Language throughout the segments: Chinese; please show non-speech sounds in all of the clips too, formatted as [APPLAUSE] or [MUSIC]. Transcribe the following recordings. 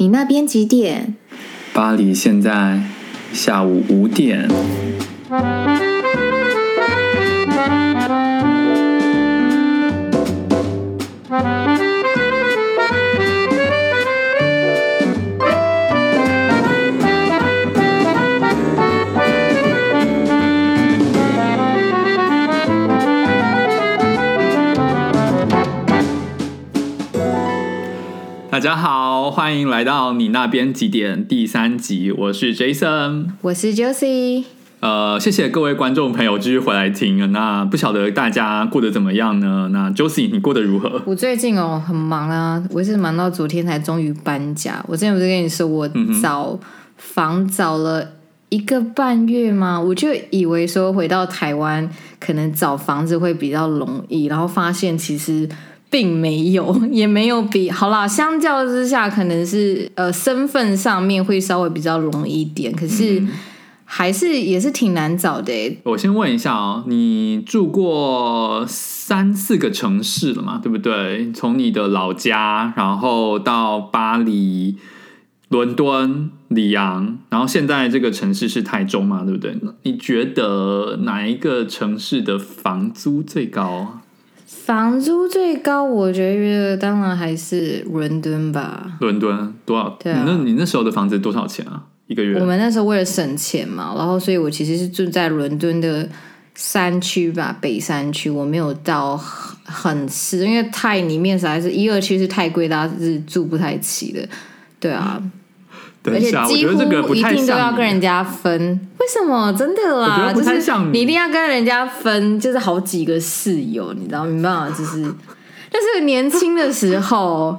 你那边几点？巴黎现在下午五点。大家好，欢迎来到你那边几点第三集。我是 Jason，我是 Josie。呃，谢谢各位观众朋友继续回来听。那不晓得大家过得怎么样呢？那 Josie，你过得如何？我最近哦很忙啊，我是忙到昨天才终于搬家。我之前不是跟你说我找房找了一个半月吗？我就以为说回到台湾可能找房子会比较容易，然后发现其实。并没有，[LAUGHS] 也没有比好啦。相较之下，可能是呃身份上面会稍微比较容易一点，可是还是也是挺难找的。我先问一下哦，你住过三四个城市了嘛？对不对？从你的老家，然后到巴黎、伦敦、里昂，然后现在这个城市是台中嘛？对不对？你觉得哪一个城市的房租最高？房租最高，我觉得当然还是伦敦吧。伦敦多少？对啊，你那你那时候的房子多少钱啊？一个月？我们那时候为了省钱嘛，然后所以我其实是住在伦敦的山区吧，北山区。我没有到很市，因为太里面实在是一二区是太贵，大家是住不太起的。对啊。而且几乎一定都要跟人家分，为什么？真的啦，就是你一定要跟人家分，就是好几个室友，你知道明白吗？就是，[LAUGHS] 但是年轻的时候，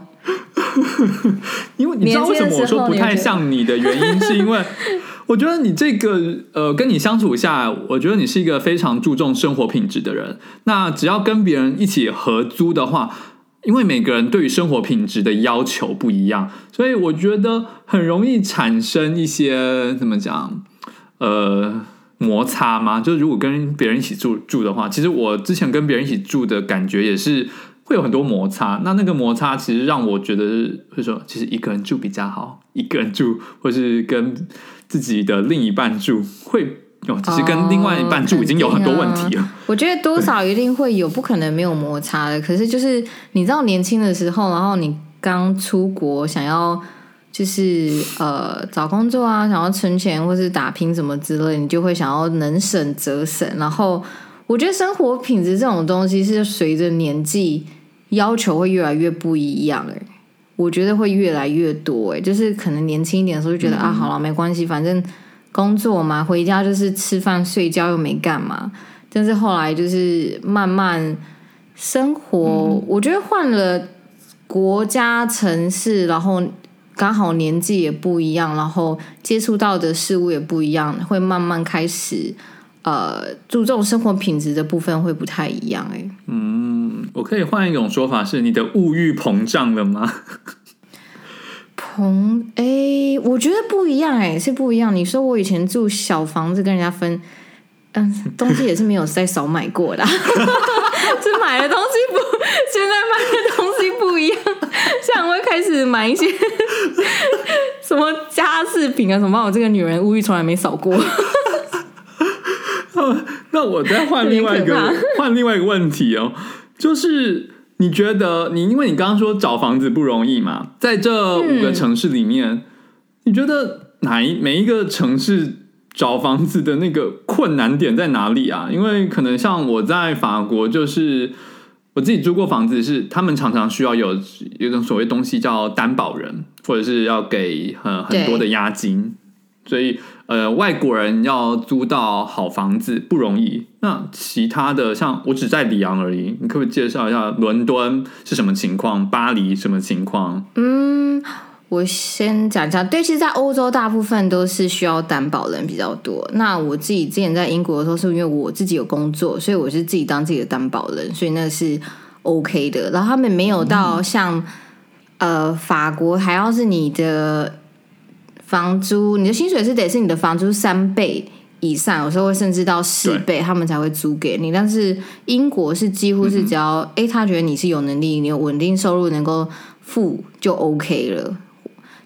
[LAUGHS] 因为你知道为什么我说不太像你的原因，是因为 [LAUGHS] 我觉得你这个呃，跟你相处下来，我觉得你是一个非常注重生活品质的人。那只要跟别人一起合租的话。因为每个人对于生活品质的要求不一样，所以我觉得很容易产生一些怎么讲，呃，摩擦嘛。就如果跟别人一起住住的话，其实我之前跟别人一起住的感觉也是会有很多摩擦。那那个摩擦其实让我觉得会说，其实一个人住比较好，一个人住或是跟自己的另一半住会。哦，其实跟另外一半住已经有很多问题了。哦啊、我觉得多少一定会有，不可能没有摩擦的。可是就是你知道，年轻的时候，然后你刚出国，想要就是呃找工作啊，想要存钱或是打拼什么之类，你就会想要能省则省。然后我觉得生活品质这种东西是随着年纪要求会越来越不一样。哎，我觉得会越来越多。哎，就是可能年轻一点的时候就觉得、嗯、啊，好了，没关系，反正。工作嘛，回家就是吃饭睡觉，又没干嘛。但是后来就是慢慢生活，嗯、我觉得换了国家、城市，然后刚好年纪也不一样，然后接触到的事物也不一样，会慢慢开始呃注重生活品质的部分会不太一样。哎，嗯，我可以换一种说法，是你的物欲膨胀了吗？[LAUGHS] 膨哎、欸，我觉得不一样哎、欸，是不一样。你说我以前住小房子跟人家分，嗯，东西也是没有再少买过的，[LAUGHS] 是买的东西不，现在买的东西不一样，像我会开始买一些 [LAUGHS] 什么家饰品啊什么，我这个女人物欲从来没少过。那我再换另外一个换另外一个问题哦，就是。你觉得你因为你刚刚说找房子不容易嘛，在这五个城市里面，嗯、你觉得哪一每一个城市找房子的那个困难点在哪里啊？因为可能像我在法国，就是我自己租过房子，是他们常常需要有有一种所谓东西叫担保人，或者是要给很很多的押金。所以，呃，外国人要租到好房子不容易。那其他的，像我只在里昂而已，你可不可以介绍一下伦敦是什么情况？巴黎什么情况？嗯，我先讲讲。对，其实，在欧洲大部分都是需要担保人比较多。那我自己之前在英国的时候，是因为我自己有工作，所以我是自己当自己的担保人，所以那是 OK 的。然后他们没有到像、嗯、呃法国，还要是你的。房租，你的薪水是得是你的房租三倍以上，有时候会甚至到四倍，他们才会租给你。但是英国是几乎是只要哎、嗯，他觉得你是有能力，你有稳定收入，能够付就 OK 了。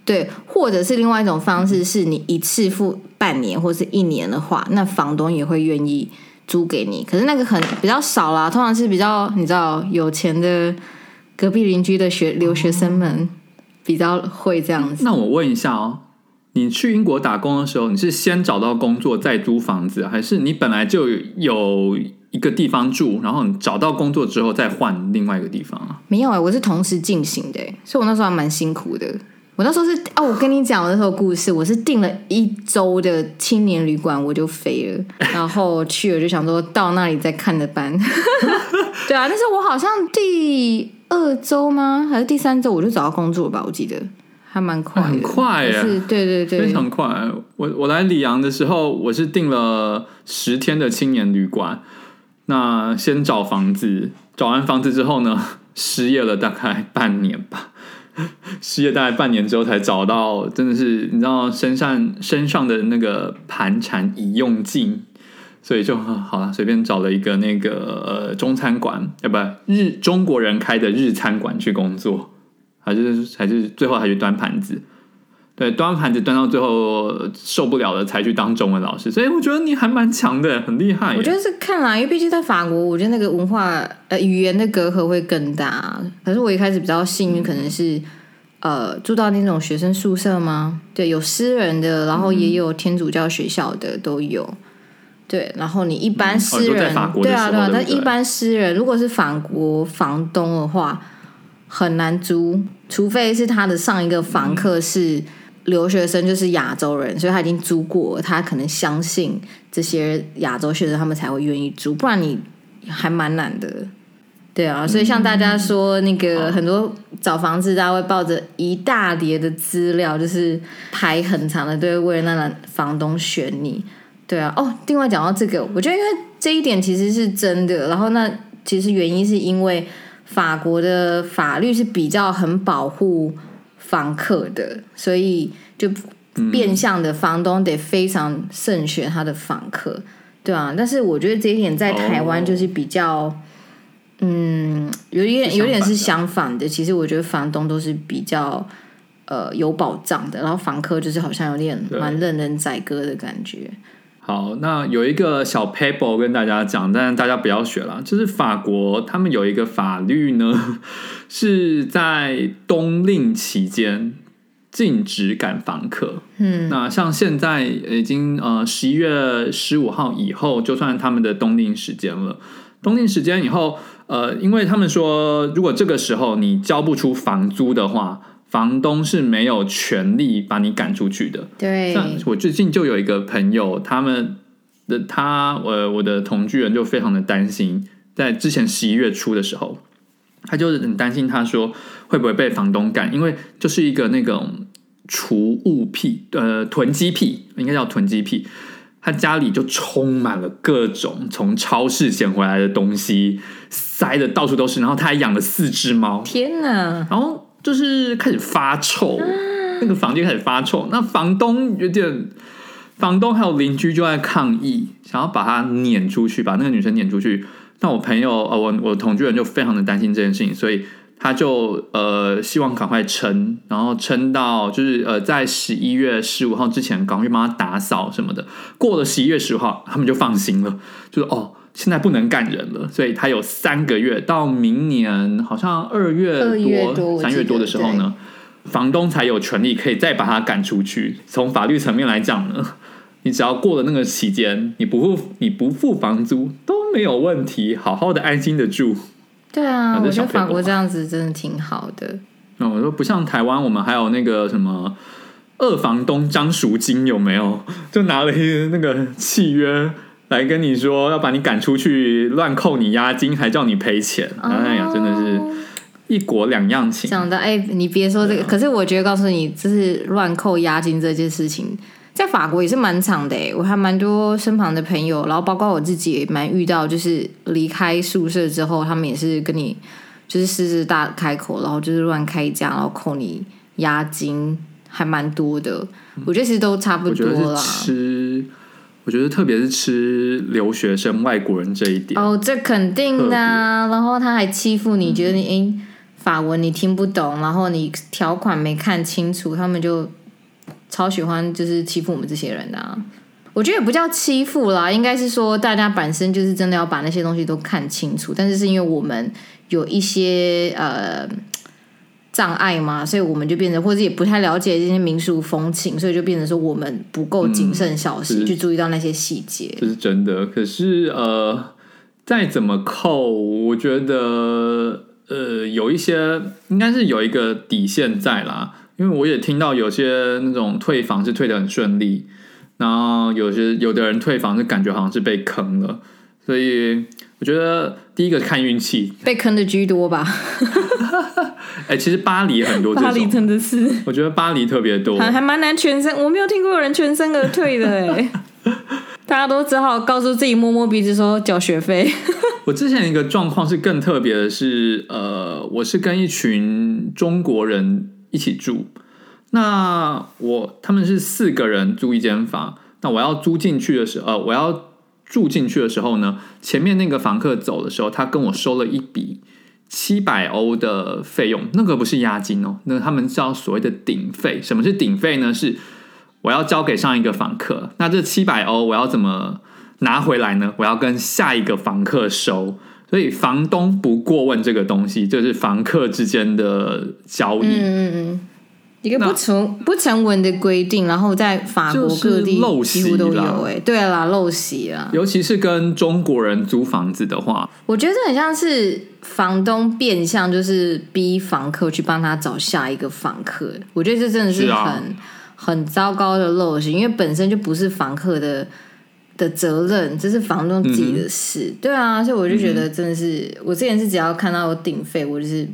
对，或者是另外一种方式，是你一次付半年或是一年的话，那房东也会愿意租给你。可是那个很比较少啦，通常是比较你知道有钱的隔壁邻居的学留学生们比较会这样子。那我问一下哦，你去英国打工的时候，你是先找到工作再租房子，还是你本来就有一个地方住，然后你找到工作之后再换另外一个地方啊？没有哎、欸，我是同时进行的，所以我那时候还蛮辛苦的。我那时候是哦，我跟你讲我那时候故事，我是订了一周的青年旅馆，我就飞了，然后去了就想说到那里再看着办。[LAUGHS] 对啊，但是我好像第二周吗？还是第三周我就找到工作吧？我记得还蛮快的，很快耶，是，对对对，非常快。我我来里昂的时候，我是订了十天的青年旅馆，那先找房子，找完房子之后呢，失业了大概半年吧。[LAUGHS] 失业大概半年之后才找到，真的是你知道身上身上的那个盘缠已用尽，所以就好了，随便找了一个那个呃中餐馆，要不日中国人开的日餐馆去工作，还是还是最后还是端盘子，对，端盘子端到最后受不了了才去当中文老师，所以我觉得你还蛮强的，很厉害。我觉得是看来，因为毕竟在法国，我觉得那个文化呃语言的隔阂会更大。可是我一开始比较幸运，可能是。呃，住到那种学生宿舍吗？对，有私人的，然后也有天主教学校的，都有。对，然后你一般私人，嗯哦、对啊，对啊，但一般私人，如果是法国房东的话，很难租，除非是他的上一个房客是留学生，就是亚洲人，所以他已经租过，他可能相信这些亚洲学生，他们才会愿意租，不然你还蛮难的。对啊，所以像大家说那个很多找房子，大家会抱着一大叠的资料，就是排很长的队，为了让房东选你。对啊，哦，另外讲到这个，我觉得因为这一点其实是真的。然后那其实原因是因为法国的法律是比较很保护房客的，所以就变相的房东得非常慎选他的房客。对啊，但是我觉得这一点在台湾就是比较。嗯，有点有点是相反的。其实我觉得房东都是比较呃有保障的，然后房客就是好像有点蛮任人宰割的感觉。好，那有一个小 paper 跟大家讲，但是大家不要学了。就是法国他们有一个法律呢，[LAUGHS] 是在冬令期间禁止赶房客。嗯，那像现在已经呃十一月十五号以后，就算他们的冬令时间了。冬令时间以后。呃，因为他们说，如果这个时候你交不出房租的话，房东是没有权利把你赶出去的。对，像我最近就有一个朋友，他们的他，我我的同居人就非常的担心，在之前十一月初的时候，他就是很担心，他说会不会被房东赶，因为就是一个那种储物癖，呃，囤积癖，应该叫囤积癖。他家里就充满了各种从超市捡回来的东西，塞的到处都是。然后他还养了四只猫，天哪！然后就是开始发臭，那个房间开始发臭。那房东有点，房东还有邻居就在抗议，想要把她撵出去，把那个女生撵出去。那我朋友呃，我我同居人就非常的担心这件事情，所以。他就呃希望赶快撑，然后撑到就是呃在十一月十五号之前赶快帮他打扫什么的。过了十一月十五号，他们就放心了，就是哦现在不能干人了，所以他有三个月到明年好像二月多三月多的时候呢，房东才有权利可以再把他赶出去。从法律层面来讲呢，[LAUGHS] 你只要过了那个期间，你不付你不付房租都没有问题，好好的安心的住。对啊，我觉得法国这样子真的挺好的。嗯，我说不像台湾，我们还有那个什么二房东张赎金有没有？就拿了一个那个契约来跟你说要把你赶出去，乱扣你押金，还叫你赔钱。哦、哎呀，真的是一国两样情。想到哎，你别说这个，啊、可是我觉得告诉你，就是乱扣押金这件事情。在法国也是蛮长的，我还蛮多身旁的朋友，然后包括我自己也蛮遇到，就是离开宿舍之后，他们也是跟你就是狮子大开口，然后就是乱开价，然后扣你押金，还蛮多的。我觉得其实都差不多啦。吃，我觉得特别是吃留学生外国人这一点，哦，这肯定的啊。然后他还欺负你，觉得你哎。法文你听不懂，然后你条款没看清楚，他们就超喜欢就是欺负我们这些人的啊。我觉得也不叫欺负啦，应该是说大家本身就是真的要把那些东西都看清楚，但是是因为我们有一些呃障碍嘛，所以我们就变成或者也不太了解这些民俗风情，所以就变成说我们不够谨慎小心、嗯、去注意到那些细节。这是真的，可是呃，再怎么扣，我觉得呃有一些应该是有一个底线在啦，因为我也听到有些那种退房是退的很顺利。然后有些有的人退房就感觉好像是被坑了，所以我觉得第一个看运气，被坑的居多吧。[LAUGHS] 哎、欸，其实巴黎很多，巴黎真的是，我觉得巴黎特别多，还还蛮难全身，我没有听过有人全身而退的哎，[LAUGHS] 大家都只好告诉自己摸摸鼻子说缴学费。[LAUGHS] 我之前一个状况是更特别的是，呃，我是跟一群中国人一起住。那我他们是四个人租一间房，那我要租进去的时候，呃，我要住进去的时候呢，前面那个房客走的时候，他跟我收了一笔七百欧的费用，那个不是押金哦，那他们叫所谓的顶费。什么是顶费呢？是我要交给上一个房客，那这七百欧我要怎么拿回来呢？我要跟下一个房客收，所以房东不过问这个东西，就是房客之间的交易。嗯嗯。一个不成不成文的规定，然后在法国各地几乎都有哎，对啦，陋习啊，尤其是跟中国人租房子的话，我觉得很像是房东变相就是逼房客去帮他找下一个房客，我觉得这真的是很很糟糕的陋习，因为本身就不是房客的的责任，这是房东自己的事，嗯、对啊，所以我就觉得真的是，嗯、我之前是只要看到有顶费，我就是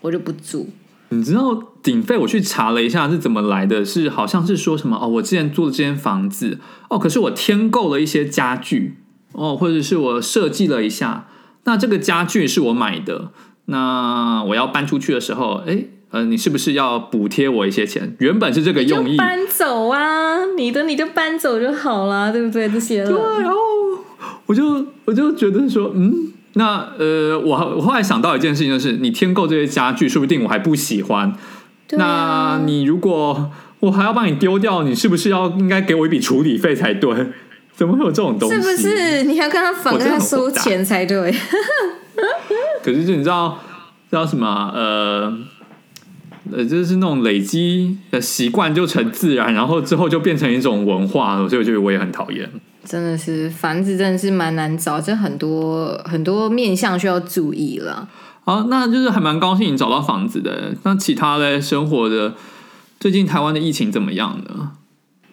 我就不住。你知道顶费？我去查了一下是怎么来的，是好像是说什么哦，我之前租的这间房子哦，可是我添购了一些家具哦，或者是我设计了一下，那这个家具是我买的，那我要搬出去的时候，哎，呃，你是不是要补贴我一些钱？原本是这个用意，搬走啊，你的你就搬走就好了，对不对？这些了，对，然后我就我就觉得说，嗯。那呃，我我后来想到一件事情，就是你添购这些家具，说不定我还不喜欢。啊。那你如果我还要帮你丢掉，你是不是要应该给我一笔处理费才对？[LAUGHS] 怎么会有这种东西？是不是？你要跟他反跟他收钱才对。[LAUGHS] 可是就你知道知道什么？呃呃，就是那种累积的习惯就成自然，然后之后就变成一种文化，所以我觉得我也很讨厌。真的是房子真的是蛮难找，这很多很多面向需要注意了。好，那就是还蛮高兴你找到房子的。那其他的生活的，最近台湾的疫情怎么样呢？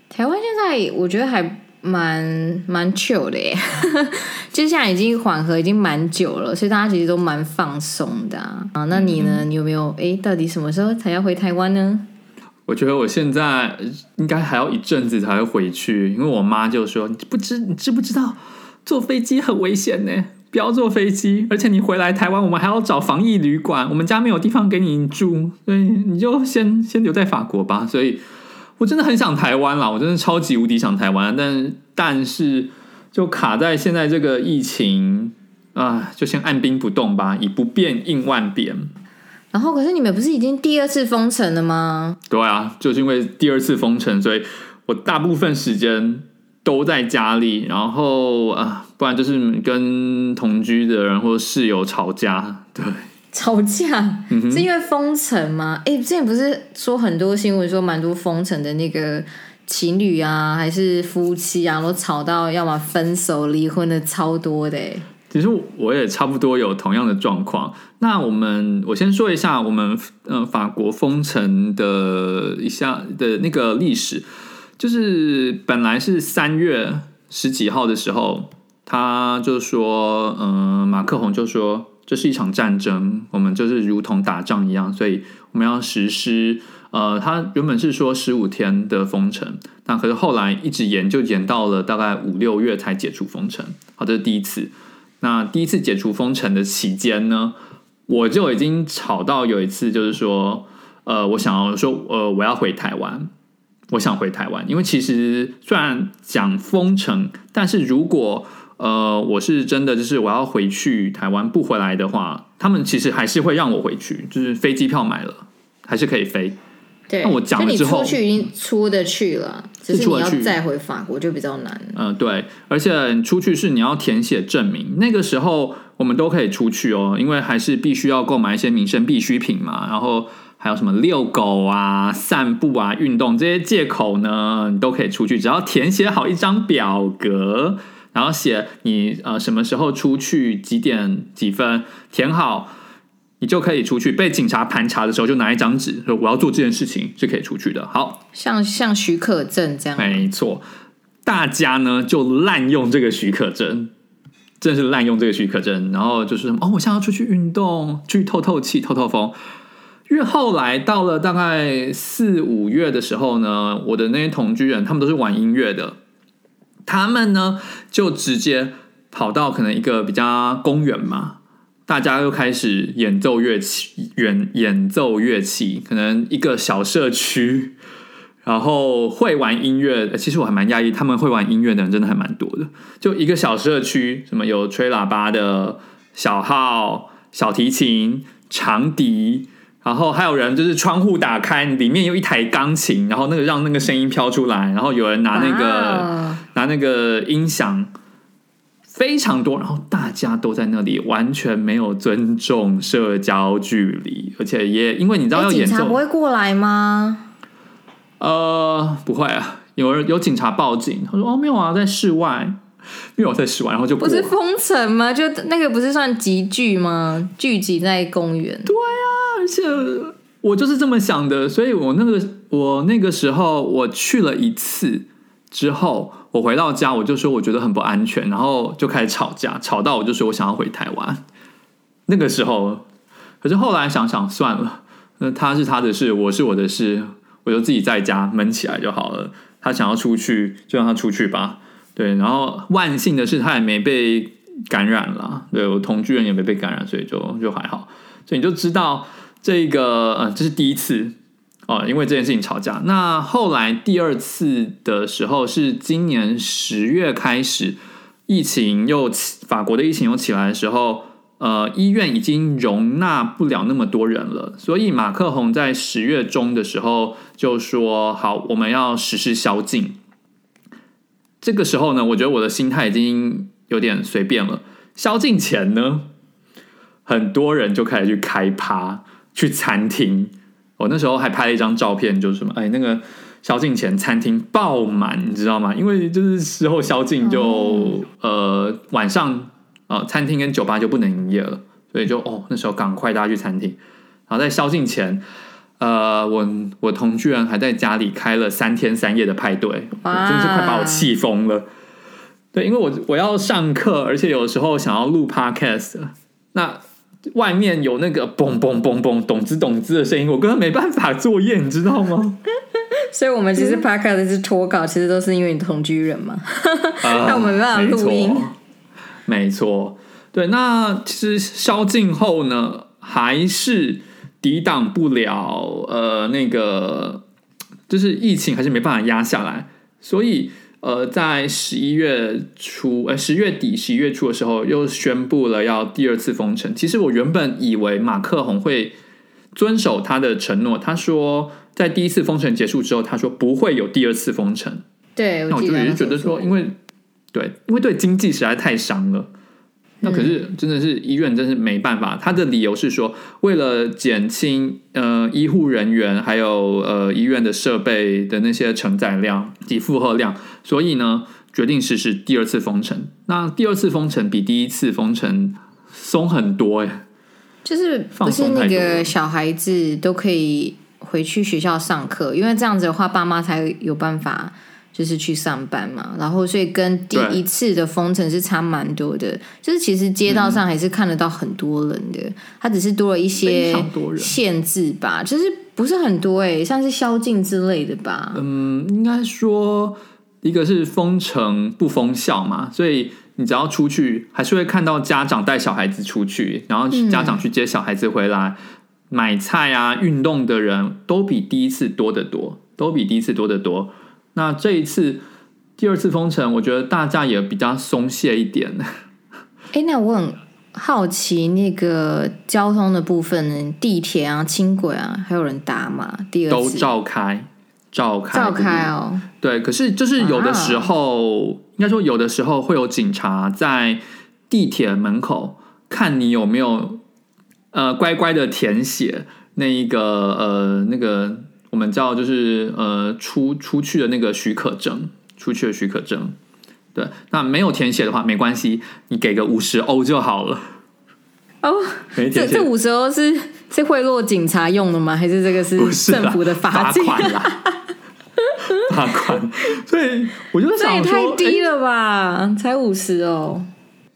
台湾现在我觉得还蛮蛮 chill 的耶，[LAUGHS] 就现在已经缓和，已经蛮久了，所以大家其实都蛮放松的啊。啊，那你呢？你有没有哎？到底什么时候才要回台湾呢？我觉得我现在应该还要一阵子才会回去，因为我妈就说：“你不知你知不知道坐飞机很危险呢？不要坐飞机，而且你回来台湾，我们还要找防疫旅馆，我们家没有地方给你住，所以你就先先留在法国吧。”所以，我真的很想台湾啦，我真的超级无敌想台湾，但但是就卡在现在这个疫情啊，就先按兵不动吧，以不变应万变。然后，可是你们不是已经第二次封城了吗？对啊，就是因为第二次封城，所以我大部分时间都在家里。然后啊，不然就是跟同居的人或室友吵架。对，吵架、是因为封城吗？哎，之前不是说很多新闻说蛮多封城的那个情侣啊，还是夫妻啊，都吵到要么分手、离婚的超多的。其实我也差不多有同样的状况。那我们我先说一下我们呃法国封城的一下的那个历史，就是本来是三月十几号的时候，他就说，嗯、马克宏就说这是一场战争，我们就是如同打仗一样，所以我们要实施。呃，他原本是说十五天的封城，那可是后来一直延，就延到了大概五六月才解除封城。好，这是第一次。那第一次解除封城的期间呢，我就已经吵到有一次，就是说，呃，我想要说，呃，我要回台湾，我想回台湾，因为其实虽然讲封城，但是如果呃，我是真的就是我要回去台湾不回来的话，他们其实还是会让我回去，就是飞机票买了，还是可以飞。对，那我讲了之后，出去已经出得去了，只是你要再回法国就比较难。嗯、呃，对，而且出去是你要填写证明，那个时候我们都可以出去哦，因为还是必须要购买一些民生必需品嘛，然后还有什么遛狗啊、散步啊、运动这些借口呢，你都可以出去，只要填写好一张表格，然后写你呃什么时候出去，几点几分，填好。你就可以出去，被警察盘查的时候，就拿一张纸说我要做这件事情是可以出去的。好，像像许可证这样，没错。大家呢就滥用这个许可证，真的是滥用这个许可证，然后就是哦，我现在要出去运动，去透透气、透透风。因为后来到了大概四五月的时候呢，我的那些同居人他们都是玩音乐的，他们呢就直接跑到可能一个比较公园嘛。大家又开始演奏乐器，演演奏乐器，可能一个小社区，然后会玩音乐。其实我还蛮讶异，他们会玩音乐的人真的还蛮多的。就一个小社区，什么有吹喇叭的小号、小提琴、长笛，然后还有人就是窗户打开，里面有一台钢琴，然后那个让那个声音飘出来，然后有人拿那个拿那个音响。非常多，然后大家都在那里，完全没有尊重社交距离，而且也因为你知道要演奏，警察不会过来吗？呃，不会啊，有人有警察报警，他说哦没有啊，在室外，没有在室外，然后就不是封城吗？就那个不是算集聚吗？聚集在公园，对啊，而且我就是这么想的，所以我那个我那个时候我去了一次之后。我回到家，我就说我觉得很不安全，然后就开始吵架，吵到我就说我想要回台湾。那个时候，可是后来想想算了，那他是他的事，我是我的事，我就自己在家闷起来就好了。他想要出去，就让他出去吧。对，然后万幸的是他也没被感染了，对，我同居人也没被感染，所以就就还好。所以你就知道这个，嗯，这是第一次。哦，因为这件事情吵架。那后来第二次的时候是今年十月开始，疫情又起，法国的疫情又起来的时候，呃，医院已经容纳不了那么多人了，所以马克宏在十月中的时候就说：“好，我们要实施宵禁。”这个时候呢，我觉得我的心态已经有点随便了。宵禁前呢，很多人就开始去开趴，去餐厅。我那时候还拍了一张照片，就是什么，哎，那个宵禁前餐厅爆满，你知道吗？因为就是时候宵禁就，嗯、呃晚上呃餐厅跟酒吧就不能营业了，所以就哦那时候赶快大家去餐厅。然后在宵禁前，呃，我我同居人还在家里开了三天三夜的派对，真的是快把我气疯了。对，因为我我要上课，而且有时候想要录 podcast，那。外面有那个嘣嘣嘣嘣咚滋咚滋的声音，我根本没办法作业，你知道吗？[LAUGHS] 所以，我们其实 podcast 是脱稿，其实都是因为你同居人嘛，[LAUGHS] 那我们没办法录音。没错，对。那其实宵禁后呢，还是抵挡不了呃那个，就是疫情还是没办法压下来，所以。呃，在十一月初，呃，十月底、十一月初的时候，又宣布了要第二次封城。其实我原本以为马克宏会遵守他的承诺，他说在第一次封城结束之后，他说不会有第二次封城。对，那我就也是觉得说，因为对，因为对经济实在太伤了。那可是真的是医院真是没办法，他的理由是说，为了减轻呃医护人员还有呃医院的设备的那些承载量及负荷量，所以呢决定实施第二次封城。那第二次封城比第一次封城松很多哎，就是不是那个小孩子都可以回去学校上课，因为这样子的话，爸妈才有办法。就是去上班嘛，然后所以跟第一次的封城是差蛮多的。就是其实街道上还是看得到很多人的，嗯、它只是多了一些限制吧，就是不是很多哎、欸，像是宵禁之类的吧。嗯，应该说一个是封城不封校嘛，所以你只要出去，还是会看到家长带小孩子出去，然后家长去接小孩子回来、嗯、买菜啊、运动的人都比第一次多得多，都比第一次多得多。那这一次，第二次封城，我觉得大家也比较松懈一点。[LAUGHS] 哎，那我很好奇，那个交通的部分呢？地铁啊、轻轨啊，还有人搭吗？第二次都照开，照开，照开哦。对，可是就是有的时候，啊、应该说有的时候会有警察在地铁门口看你有没有呃乖乖的填写那一个呃那个我们叫就是呃出出去的那个许可证。出去的许可证，对，那没有填写的话没关系，你给个五十欧就好了。哦，这这五十欧是是贿赂警察用的吗？还是这个是政府的罚金？罚款啦，[LAUGHS] 罚款。所以我就想也太低了吧，欸、才五十哦。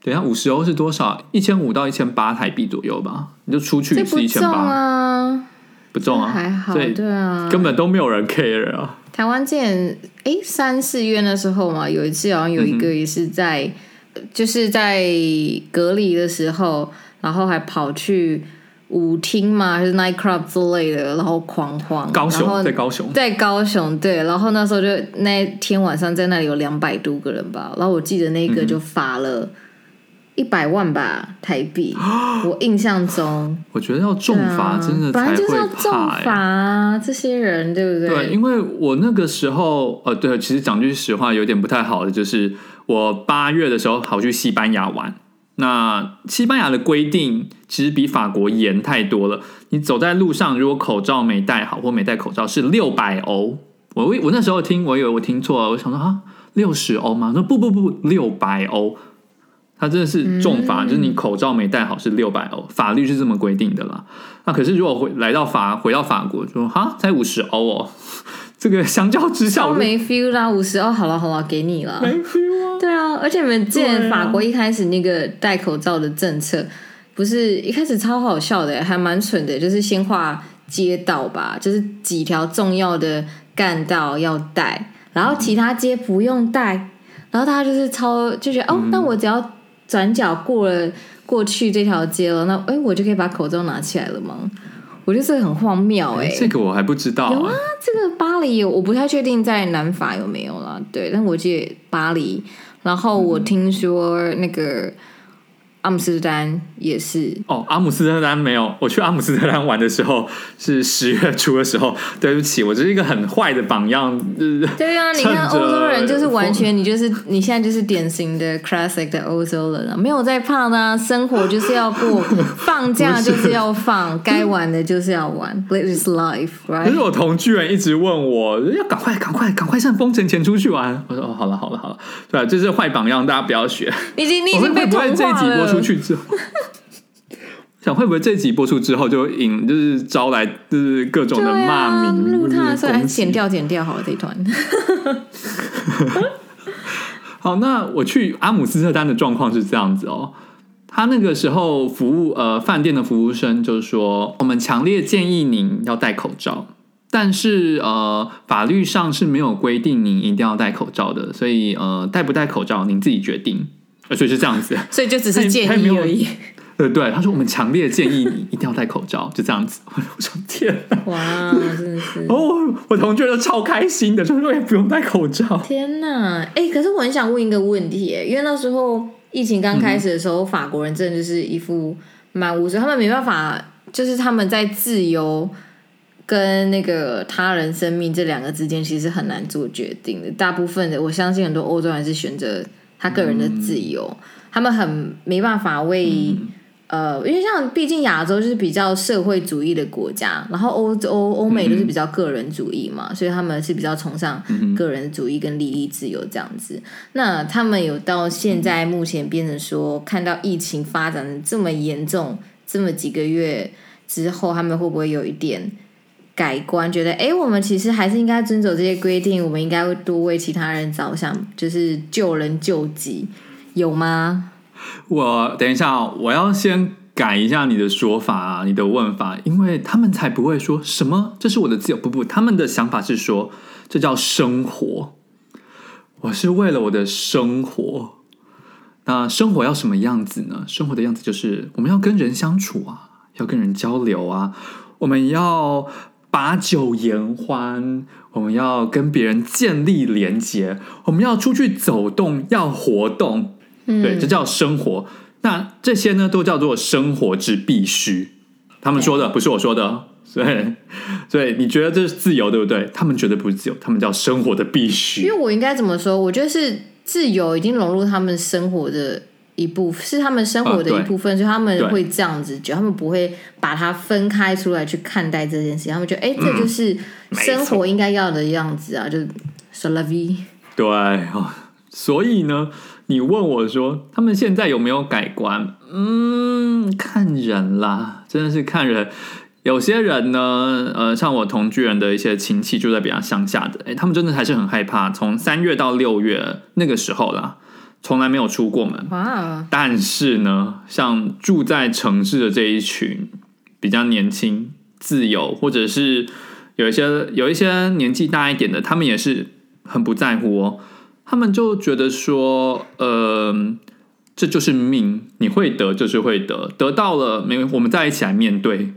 等一下，五十欧是多少？一千五到一千八台币左右吧。你就出去是一千八啊？不重啊，还好，对啊，根本都没有人 care 啊。台湾之前哎三四月那时候嘛，有一次好像有一个也是在，嗯、就是在隔离的时候，然后还跑去舞厅嘛，还是 night club 之类的，然后狂欢。高雄在高雄，在高雄对，然后那时候就那天晚上在那里有两百多个人吧，然后我记得那个就发了。嗯一百万吧台币，[GASPS] 我印象中，我觉得要重罚真的才会怕、欸，本来就是要重罚啊，这些人对不对？对，因为我那个时候，呃，对，其实讲句实话，有点不太好的，就是我八月的时候跑去西班牙玩，那西班牙的规定其实比法国严太多了。你走在路上，如果口罩没戴好或没戴口罩，是六百欧。我我那时候听，我以为我听错了，我想说啊，六十欧吗？说不不不，六百欧。他真的是重罚，嗯、就是你口罩没戴好是六百欧，法律是这么规定的啦。那可是如果回来到法回到法国，就说哈才五十欧哦，[LAUGHS] 这个相较之下没 feel 啦，五十欧好了好了，给你了，没 feel 啊。对啊，而且你们之前法国一开始那个戴口罩的政策，不是一开始超好笑的，还蛮蠢的，就是先画街道吧，就是几条重要的干道要戴，然后其他街不用戴，嗯、然后大家就是超就觉得哦，那我只要。转角过了过去这条街了，那哎，我就可以把口罩拿起来了吗？我觉得这个很荒谬哎、欸，这个我还不知道、啊。有啊，这个巴黎我不太确定在南法有没有啦。对，但我记得巴黎，然后我听说那个。嗯阿姆斯特丹也是哦，阿姆斯特丹没有。我去阿姆斯特丹玩的时候是十月初的时候。对不起，我这是一个很坏的榜样。对啊，你看欧洲人就是完全，你就是 [LAUGHS] 你现在就是典型的 classic 的欧洲人啊，没有在怕的啊，生活就是要过，放假就是要放，该玩的就是要玩，Live is life，right？可是我同居人一直问我要赶快、赶快、赶快上封城前出去玩。我说哦，好了，好了，好了，对啊，这是坏榜样，大家不要学。已经，你已经被同化了。出去之后，[LAUGHS] 想会不会这集播出之后就引就是招来就是各种的骂名？录他虽然剪掉剪掉好了这一段。[LAUGHS] 好，那我去阿姆斯特丹的状况是这样子哦。他那个时候服务呃饭店的服务生就是说，我们强烈建议您要戴口罩，但是呃法律上是没有规定您一定要戴口罩的，所以呃戴不戴口罩您自己决定。所以是这样子，所以就只是建议而已。对对，他说我们强烈建议你一定要戴口罩，就这样子。我说天哪，哇，真的是哦，我同学都超开心的，就说也不用戴口罩。天哪，哎，可是我很想问一个问题，因为那时候疫情刚开始的时候，嗯、法国人真的就是一副蛮无知，他们没办法，就是他们在自由跟那个他人生命这两个之间，其实很难做决定的。大部分的，我相信很多欧洲人是选择。他个人的自由，嗯、他们很没办法为、嗯、呃，因为像毕竟亚洲就是比较社会主义的国家，然后欧洲欧美都是比较个人主义嘛，嗯、所以他们是比较崇尚个人主义跟利益自由这样子。嗯、那他们有到现在目前变成说，看到疫情发展的这么严重，这么几个月之后，他们会不会有一点？改观，觉得哎，我们其实还是应该遵守这些规定，我们应该会多为其他人着想，就是救人救己，有吗？我等一下，我要先改一下你的说法啊，你的问法，因为他们才不会说什么这是我的自由，不不，他们的想法是说这叫生活，我是为了我的生活，那生活要什么样子呢？生活的样子就是我们要跟人相处啊，要跟人交流啊，我们要。把酒言欢，我们要跟别人建立连接，我们要出去走动，要活动，嗯、对，这叫生活。那这些呢，都叫做生活之必须。他们说的不是我说的，[LAUGHS] 所以，所以你觉得这是自由，对不对？他们觉得不是自由，他们叫生活的必须。因为我应该怎么说？我觉得是自由已经融入他们生活的一部分，是他们生活的一部分，所以他们会这样子觉得，他们不会把它分开出来去看待这件事情。他们觉得，哎，这就是生活应该要的样子啊，就是 c'est la vie。对哦，所以呢。你问我说，他们现在有没有改观？嗯，看人啦，真的是看人。有些人呢，呃，像我同居人的一些亲戚住在比较乡下的，哎，他们真的还是很害怕。从三月到六月那个时候啦，从来没有出过门。哇！但是呢，像住在城市的这一群比较年轻、自由，或者是有一些有一些年纪大一点的，他们也是很不在乎哦。他们就觉得说，呃，这就是命，你会得就是会得，得到了没？我们再一起来面对。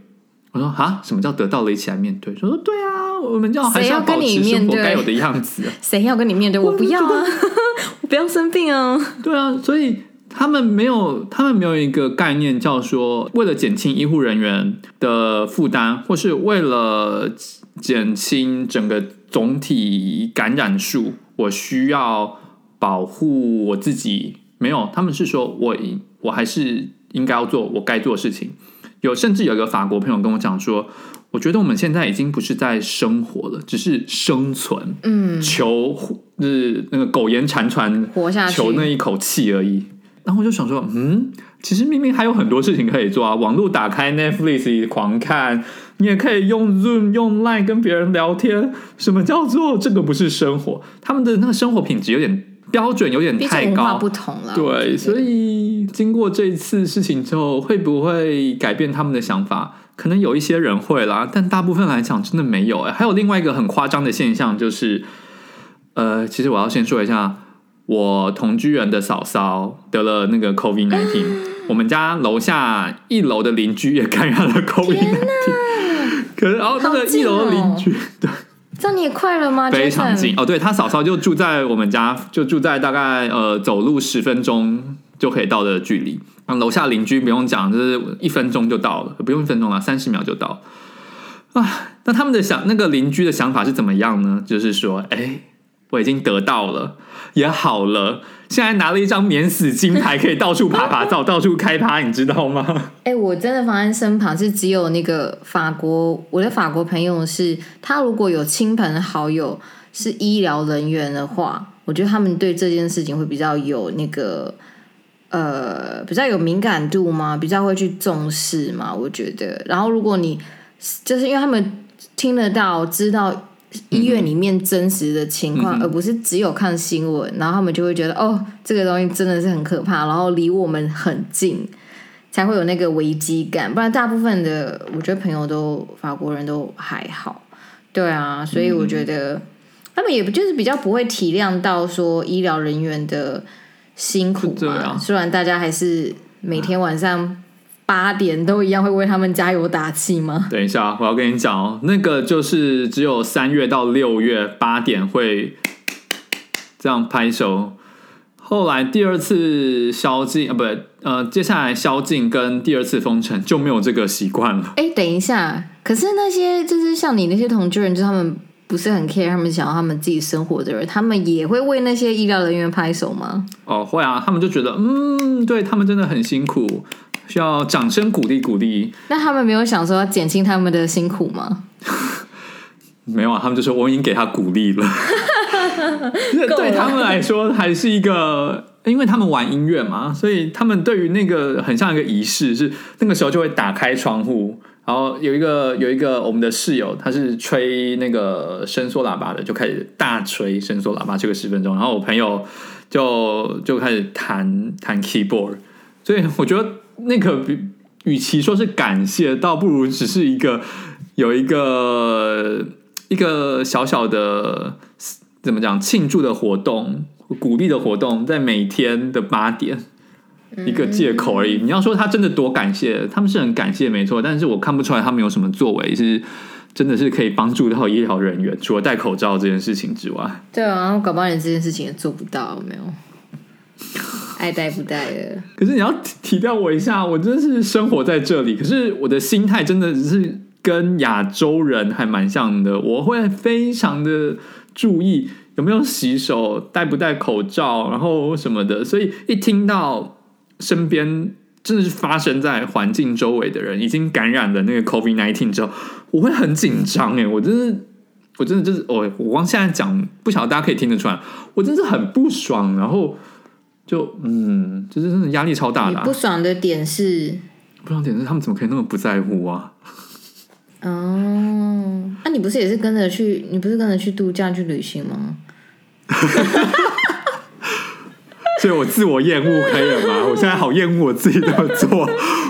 我说啊，什么叫得到了一起来面对？说对啊，我们要还是要保持生活该有的样子。[LAUGHS] 谁要跟你面对？我不要啊，[LAUGHS] 我不要生病啊。[LAUGHS] 对啊，所以他们没有，他们没有一个概念叫说，为了减轻医护人员的负担，或是为了减轻整个总体感染数。我需要保护我自己，没有，他们是说我我还是应该要做我该做的事情。有甚至有一个法国朋友跟我讲说，我觉得我们现在已经不是在生活了，只是生存，嗯，求就是那个苟延残喘活下去，求那一口气而已。然后我就想说，嗯，其实明明还有很多事情可以做啊，网络打开 Netflix 狂看。你也可以用 Zoom、用 Line 跟别人聊天。什么叫做这个不是生活？他们的那个生活品质有点标准，有点太高，不同了。对，所以经过这一次事情之后，会不会改变他们的想法？可能有一些人会啦，但大部分来讲真的没有。还有另外一个很夸张的现象，就是呃，其实我要先说一下，我同居人的嫂嫂得了那个 COVID-19，[GASPS] 我们家楼下一楼的邻居也感染了 COVID-19。[LAUGHS] 可是，然后那个一楼的邻居，对，这样你也快了吗？非常近哦，对，他嫂嫂就住在我们家，就住在大概呃走路十分钟就可以到的距离。啊，楼下邻居不用讲，就是一分钟就到了，不用一分钟了，三十秒就到。啊，那他们的想，那个邻居的想法是怎么样呢？就是说，哎，我已经得到了，也好了。现在拿了一张免死金牌，可以到处爬爬照，[LAUGHS] 到处开趴，你知道吗？哎、欸，我真的发现身旁是只有那个法国，我的法国朋友是，他如果有亲朋好友是医疗人员的话，我觉得他们对这件事情会比较有那个呃，比较有敏感度吗？比较会去重视吗？我觉得。然后如果你就是因为他们听得到，知道。医院里面真实的情况，嗯，而不是只有看新闻，然后他们就会觉得哦，这个东西真的是很可怕，然后离我们很近，才会有那个危机感。不然，大部分的我觉得朋友都法国人都还好，对啊，所以我觉得，嗯，他们也不就是比较不会体谅到说医疗人员的辛苦嘛。啊，虽然大家还是每天晚上。八点都一样会为他们加油打气吗？等一下，我要跟你讲哦，那个就是只有三月到六月八点会这样拍手。后来第二次宵禁啊，不，呃，接下来宵禁跟第二次封城就没有这个习惯了。哎，等一下，可是那些就是像你那些同居人，就是他们不是很 care，他们想要他们自己生活的人，他们也会为那些医疗人员拍手吗？哦，会啊，他们就觉得，嗯，对他们真的很辛苦。需要掌声鼓励鼓励。那他们没有想说要减轻他们的辛苦吗？[LAUGHS] 没有啊，他们就说我已经给他鼓励了。[LAUGHS] 对他们来说，还是一个，因为他们玩音乐嘛，所以他们对于那个很像一个仪式，是那个时候就会打开窗户，然后有一个有一个我们的室友，他是吹那个伸缩喇叭的，就开始大吹伸缩喇叭，吹个十分钟，然后我朋友就就开始弹弹 keyboard，所以我觉得。那个，与其说是感谢，倒不如只是一个有一个一个小小的怎么讲庆祝的活动、鼓励的活动，在每天的八点一个借口而已。你要说他真的多感谢，他们是很感谢没错，但是我看不出来他们有什么作为是真的是可以帮助到医疗人员，除了戴口罩这件事情之外。对啊，我搞不好连这件事情也做不到，有没有？爱戴不戴的。可是你要体谅我一下，我真的是生活在这里，可是我的心态真的是跟亚洲人还蛮像的。我会非常的注意有没有洗手、戴不戴口罩，然后什么的。所以一听到身边真的是发生在环境周围的人已经感染了那个 COVID-19 之后，我会很紧张哎，我真的，我真的就是我，我光现在讲，不晓得大家可以听得出来，我真的是很不爽，然后。就嗯，就是真的压力超大的、啊。不爽的点是，不爽点是他们怎么可以那么不在乎啊？哦，那、啊、你不是也是跟着去？你不是跟着去度假去旅行吗？[LAUGHS] 所以我自我厌恶可以了吗？[LAUGHS] 我现在好厌恶我自己这么做，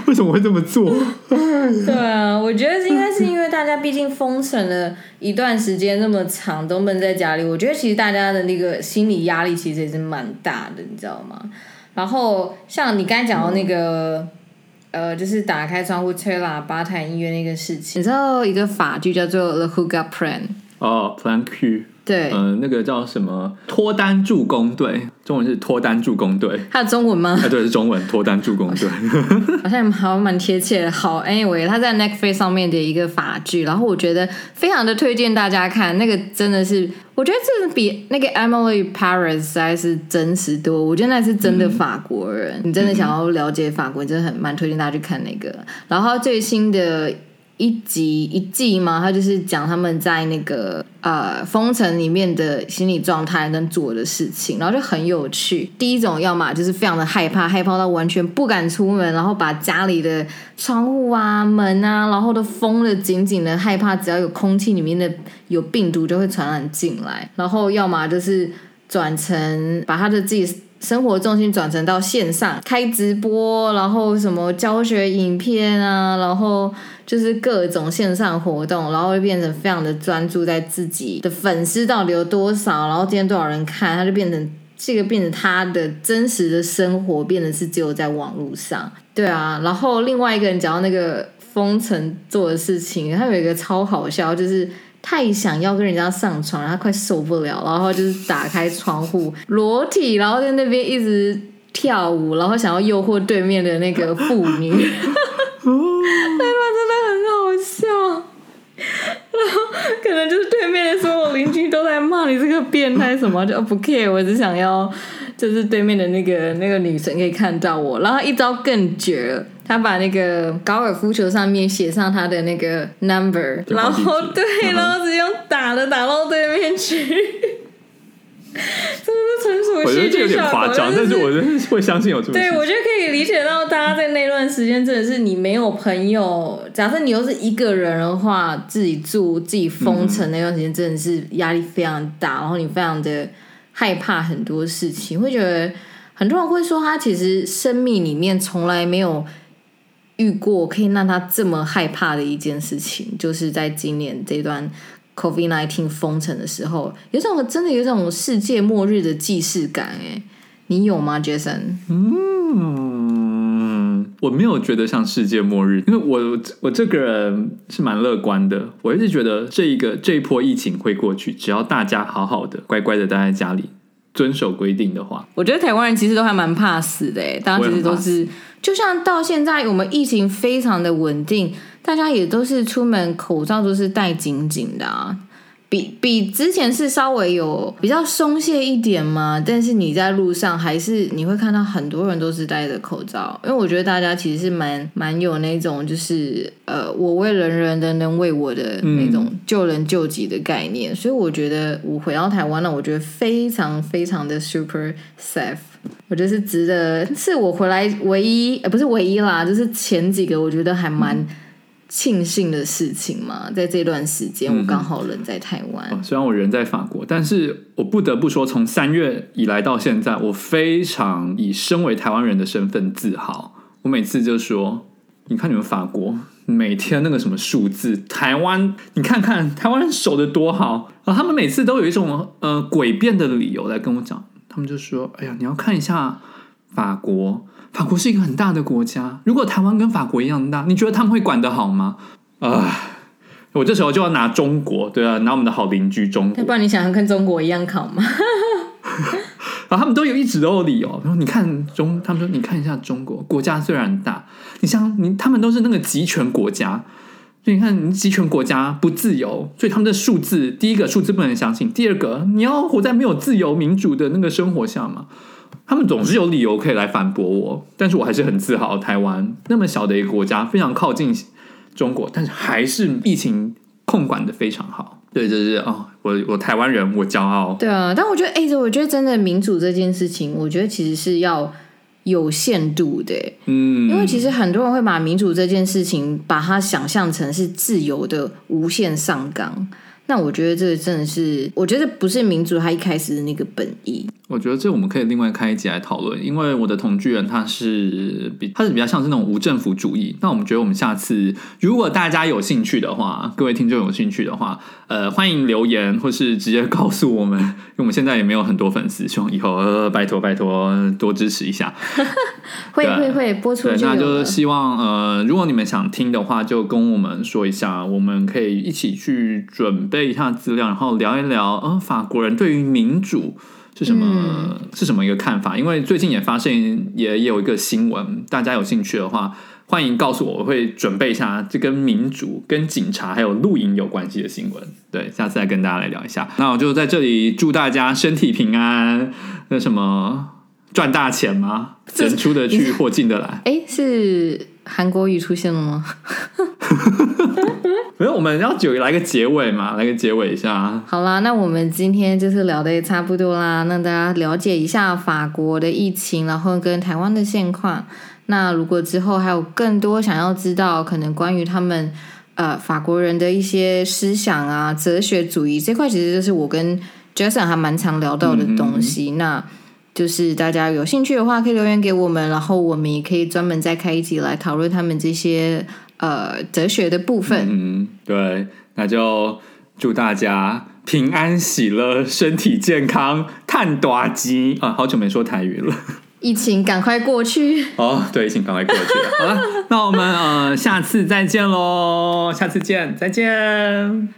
为什么会这么做？[LAUGHS] 对啊，我觉得应该是因为大家毕竟封城了一段时间那么长，都闷在家里。我觉得其实大家的那个心理压力其实也是蛮大的，你知道吗？然后像你刚才讲到那个，嗯、呃，就是打开窗户吹喇叭弹音乐那个事情，你知道一个法剧叫做《The Hookup Plan》哦，Plan Q。对，嗯、呃，那个叫什么脱单助攻队，中文是脱单助攻队，它有中文吗？啊，对，是中文脱单助攻队，[LAUGHS] 好像好蛮贴切的。好，Anyway，它在 Netflix 上面的一个法剧，然后我觉得非常的推荐大家看，那个真的是，我觉得这是比那个 Emily Paris 实在是真实多，我觉得那是真的法国人，嗯、你真的想要了解法国，嗯、真的很蛮推荐大家去看那个。然后最新的。一集一季嘛，他就是讲他们在那个呃封城里面的心理状态跟做的事情，然后就很有趣。第一种要么就是非常的害怕，害怕到完全不敢出门，然后把家里的窗户啊、门啊，然后都封的紧紧的，害怕只要有空气里面的有病毒就会传染进来。然后要么就是转成把他的自己生活重心转成到线上开直播，然后什么教学影片啊，然后。就是各种线上活动，然后会变成非常的专注在自己的粉丝到底有多少，然后今天多少人看，他就变成这个变成他的真实的生活，变得是只有在网络上。对啊，然后另外一个人讲到那个封城做的事情，他有一个超好笑，就是太想要跟人家上床，然后快受不了，然后就是打开窗户裸体，然后在那边一直跳舞，然后想要诱惑对面的那个妇女。对吧？真的很好笑。然后可能就是对面的所有邻居都在骂你这个变态什么，就不 care，我只想要就是对面的那个那个女生可以看到我。然后一招更绝了，他把那个高尔夫球上面写上他的那个 number，然后对，然后直接用打的打到对面去。[LAUGHS] 真的是纯属戏剧效果，但是我真是会相信有这么。对，我觉得可以理解到，大家在那段时间真的是你没有朋友。假设你又是一个人的话，自己住、自己封城那段时间，真的是压力非常大，然后你非常的害怕很多事情，会觉得很多人会说，他其实生命里面从来没有遇过可以让他这么害怕的一件事情，就是在今年这段。COVID-19 封城的时候，有种真的有种世界末日的既视感哎，你有吗，Jason？嗯，我没有觉得像世界末日，因为我我这个人是蛮乐观的，我一直觉得这一个这一波疫情会过去，只要大家好好的乖乖的待在家里，遵守规定的话。我觉得台湾人其实都还蛮怕死的诶，大家其实都是，就像到现在我们疫情非常的稳定。大家也都是出门口罩都是戴紧紧的啊，比比之前是稍微有比较松懈一点嘛，但是你在路上还是你会看到很多人都是戴着口罩，因为我觉得大家其实是蛮蛮有那种就是呃我为人人人人为我的那种救人救己的概念，所以我觉得我回到台湾了，我觉得非常非常的 super safe，我觉得是值得，是我回来唯一呃不是唯一啦，就是前几个我觉得还蛮。庆幸的事情嘛，在这段时间，我刚好人在台湾。嗯哦，虽然我人在法国，但是我不得不说，从三月以来到现在，我非常以身为台湾人的身份自豪。我每次就说：“你看你们法国每天那个什么数字，台湾你看看台湾人守的多好。”然后他们每次都有一种呃诡辩的理由来跟我讲，他们就说：“哎呀，你要看一下法国。”法国是一个很大的国家，如果台湾跟法国一样大，你觉得他们会管得好吗？啊，我这时候就要拿中国，对啊，拿我们的好邻居中国。不然你想要跟中国一样考吗？然 [LAUGHS] 后他们都有一直都有理由。然后你看中，他们说你看一下中国国家虽然大，你像你他们都是那个集权国家，所以你看你集权国家不自由，所以他们的数字，第一个数字不能相信，第二个你要活在没有自由民主的那个生活下嘛。他们总是有理由可以来反驳我，但是我还是很自豪，台湾那么小的一个国家，非常靠近中国，但是还是疫情控管的非常好。对，就是哦，我我台湾人，我骄傲。对啊，但我觉得，哎，我觉得真的民主这件事情，我觉得其实是要有限度的。嗯，因为其实很多人会把民主这件事情，把它想象成是自由的无限上纲。那我觉得这个真的是，我觉得不是民主，它一开始的那个本意。我觉得这我们可以另外开一集来讨论，因为我的同居人他是比他是比较像是那种无政府主义。那我们觉得我们下次如果大家有兴趣的话，各位听众有兴趣的话，呃，欢迎留言或是直接告诉我们，因为我们现在也没有很多粉丝，希望以后呃拜托拜托多支持一下。[LAUGHS] 会会会播出，对，那就是希望呃，如果你们想听的话，就跟我们说一下，我们可以一起去准备一下资料，然后聊一聊，呃，法国人对于民主是什么、嗯、是什么一个看法？因为最近也发现也有一个新闻，大家有兴趣的话，欢迎告诉我，我会准备一下这跟民主、跟警察还有露营有关系的新闻。对，下次再跟大家来聊一下。那我就在这里祝大家身体平安，那什么赚大钱吗？人出得去，货进得来。哎，是韩国语出现了吗？[LAUGHS] 没有，我们要就来个结尾嘛，来个结尾一下。好啦，那我们今天就是聊的也差不多啦，让大家了解一下法国的疫情，然后跟台湾的现况。那如果之后还有更多想要知道，可能关于他们呃法国人的一些思想啊、哲学主义这块，其实就是我跟 Jason 还蛮常聊到的东西。嗯、那就是大家有兴趣的话，可以留言给我们，然后我们也可以专门再开一集来讨论他们这些呃哲学的部分。嗯，对，那就祝大家平安喜乐，身体健康，探短吉啊！好久没说台语了，疫情赶快过去 [LAUGHS] 哦，对，疫情赶快过去。好了，[LAUGHS] 那我们呃下次再见喽，下次见，再见。